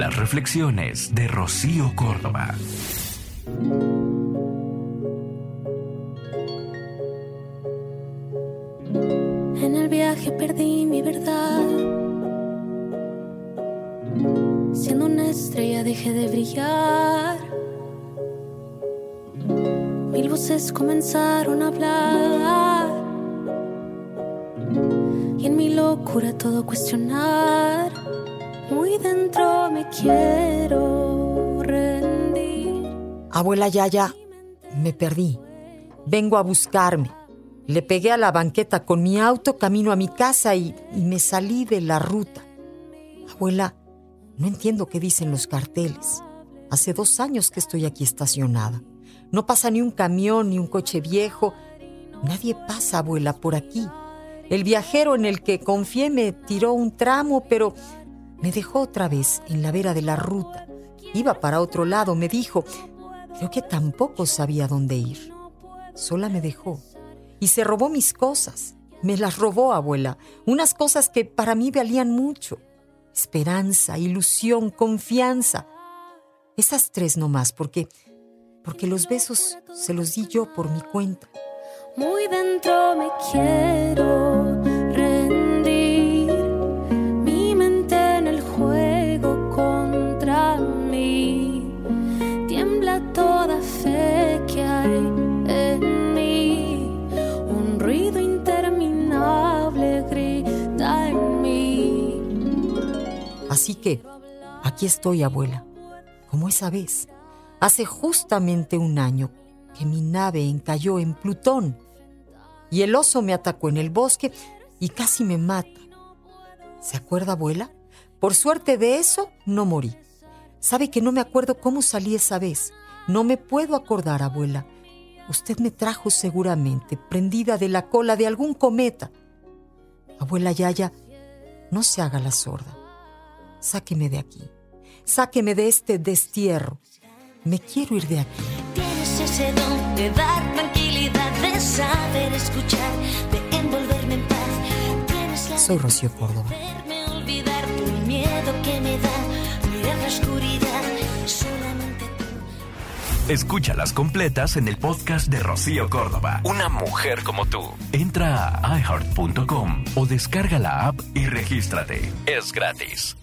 Las reflexiones de Rocío Córdoba. En el viaje perdí mi verdad. Siendo una estrella dejé de brillar. Mil voces comenzaron a hablar. Y en mi locura todo cuestionar. Muy dentro me quiero rendir. Abuela Yaya, me perdí. Vengo a buscarme. Le pegué a la banqueta con mi auto camino a mi casa y, y me salí de la ruta. Abuela, no entiendo qué dicen los carteles. Hace dos años que estoy aquí estacionada. No pasa ni un camión ni un coche viejo. Nadie pasa, abuela, por aquí. El viajero en el que confié me tiró un tramo, pero me dejó otra vez en la vera de la ruta. Iba para otro lado, me dijo. Creo que tampoco sabía dónde ir. Sola me dejó. Y se robó mis cosas. Me las robó, abuela. Unas cosas que para mí valían mucho. Esperanza, ilusión, confianza. Esas tres nomás, porque porque los besos se los di yo por mi cuenta. Muy dentro me quiero Así que aquí estoy, abuela, como esa vez Hace justamente un año que mi nave encalló en Plutón y el oso me atacó en el bosque y casi me mata. ¿Se acuerda, abuela? Por suerte de eso, no morí. Sabe que no me acuerdo cómo salí esa vez. No me puedo acordar, abuela. Usted me trajo seguramente, prendida de la cola de algún cometa. Abuela Yaya, no se haga la sorda. Sáqueme de aquí. Sáqueme de este destierro. Me quiero ir de aquí. Tienes ese don de dar tranquilidad, de saber escuchar, de envolverme en paz. Tienes la Soy Rocío Córdoba. hacerme olvidar el miedo que me da mirar la oscuridad. Solamente tú. Escúchalas completas en el podcast de Rocío Córdoba. Una mujer como tú. Entra a iheart.com o descarga la app y regístrate. Es gratis.